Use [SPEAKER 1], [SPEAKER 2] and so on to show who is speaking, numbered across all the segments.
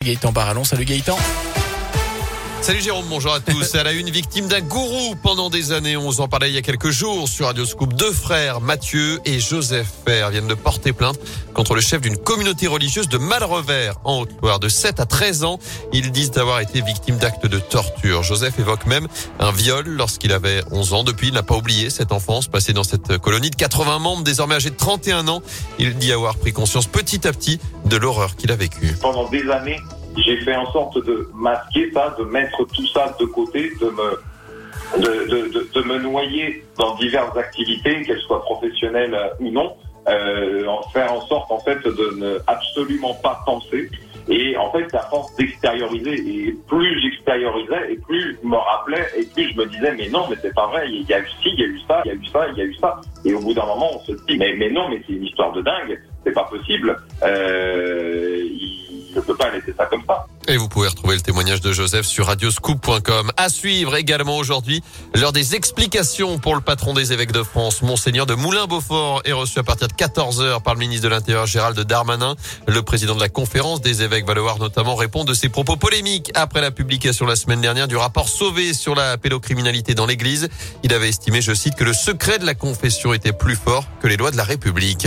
[SPEAKER 1] Gaëtan Barallon, salut Gaëtan.
[SPEAKER 2] Salut Jérôme, bonjour à tous. Elle a une victime d'un gourou pendant des années. On vous en parlait il y a quelques jours sur Radio Scoop. Deux frères, Mathieu et Joseph Père, viennent de porter plainte contre le chef d'une communauté religieuse de Malrevers, en Haute-Loire. De 7 à 13 ans, ils disent avoir été victimes d'actes de torture. Joseph évoque même un viol lorsqu'il avait 11 ans. Depuis, il n'a pas oublié cette enfance passée dans cette colonie de 80 membres, désormais âgé de 31 ans. Il dit avoir pris conscience petit à petit de l'horreur qu'il a vécue.
[SPEAKER 3] Pendant des années, j'ai fait en sorte de masquer ça, de mettre tout ça de côté, de me, noyer dans diverses activités, qu'elles soient professionnelles ou non, euh, faire en sorte en fait de ne absolument pas penser. Et en fait, à force d'extérioriser, et plus j'extériorisais, et plus je me rappelais, et plus je me disais, mais non, mais c'est pas vrai, il y a eu ci, il y a eu ça, il y a eu ça, il y a eu ça. Et au bout d'un moment, on se dit, mais, mais non, mais c'est une histoire de dingue, c'est pas possible. Euh, il ne peut pas
[SPEAKER 2] Et vous pouvez retrouver le témoignage de Joseph sur radioscoop.com. À suivre également aujourd'hui, l'heure des explications pour le patron des évêques de France, Monseigneur de Moulin-Beaufort, est reçu à partir de 14h par le ministre de l'Intérieur Gérald Darmanin. Le président de la conférence des évêques va devoir notamment répondre de ses propos polémiques après la publication la semaine dernière du rapport Sauvé sur la pédocriminalité dans l'église. Il avait estimé, je cite, que le secret de la confession était plus fort que les lois de la République.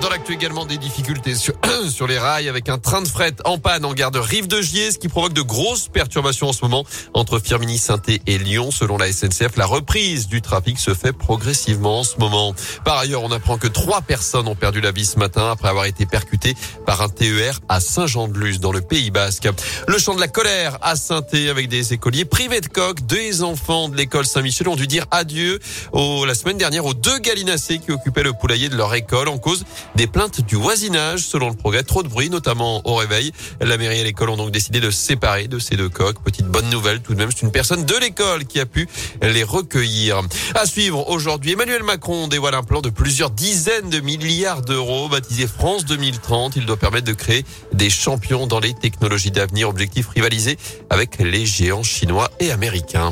[SPEAKER 2] Dans l'actu également des difficultés sur, les rails avec un train de fret en panne en gare de Rive de Gier, ce qui provoque de grosses perturbations en ce moment entre Firminy, saint et Lyon. Selon la SNCF, la reprise du trafic se fait progressivement en ce moment. Par ailleurs, on apprend que trois personnes ont perdu la vie ce matin après avoir été percutées par un TER à Saint-Jean-de-Luz dans le Pays Basque. Le chant de la colère à saint avec des écoliers privés de coq. Deux enfants de l'école Saint-Michel ont dû dire adieu au, la semaine dernière aux deux gallinacés qui occupaient le poulailler de leur école en cause des plaintes du voisinage. Selon le progrès, trop de bruit, notamment au réveil. La mairie et l'école ont donc décidé de se séparer de ces deux coqs. Petite bonne nouvelle tout de même, c'est une personne de l'école qui a pu les recueillir. À suivre aujourd'hui, Emmanuel Macron dévoile un plan de plusieurs dizaines de milliards d'euros baptisé France 2030. Il doit permettre de créer des champions dans les technologies d'avenir. Objectif rivalisé avec les géants chinois et américains.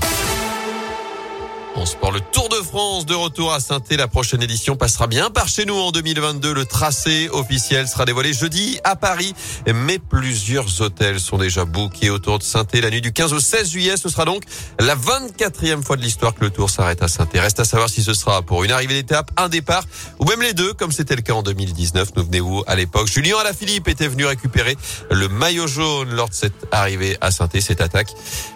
[SPEAKER 2] En sport, le Tour de France de retour à saint La prochaine édition passera bien par chez nous en 2022. Le tracé officiel sera dévoilé jeudi à Paris. Mais plusieurs hôtels sont déjà bookés autour de saint La nuit du 15 au 16 juillet, ce sera donc la 24e fois de l'histoire que le Tour s'arrête à saint Reste à savoir si ce sera pour une arrivée d'étape, un départ ou même les deux, comme c'était le cas en 2019. Nous venez-vous à l'époque. Julien Alaphilippe était venu récupérer le maillot jaune lors de cette arrivée à saint cette attaque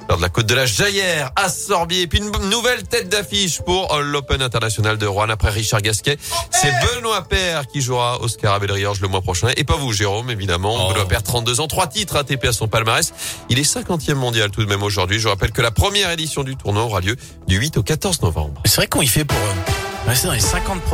[SPEAKER 2] lors de la côte de la Jaillère à Sorbier. Et puis une nouvelle tête d'affiche pour euh, l'Open International de Rouen après Richard Gasquet. C'est Benoît Père qui jouera au Scarabée le mois prochain. Et pas vous, Jérôme, évidemment. Oh. Benoît Père, 32 ans, trois titres ATP à son palmarès. Il est 50e mondial tout de même aujourd'hui. Je rappelle que la première édition du tournoi aura lieu du 8 au 14 novembre.
[SPEAKER 1] C'est vrai qu'on y fait pour... Euh, rester dans les 50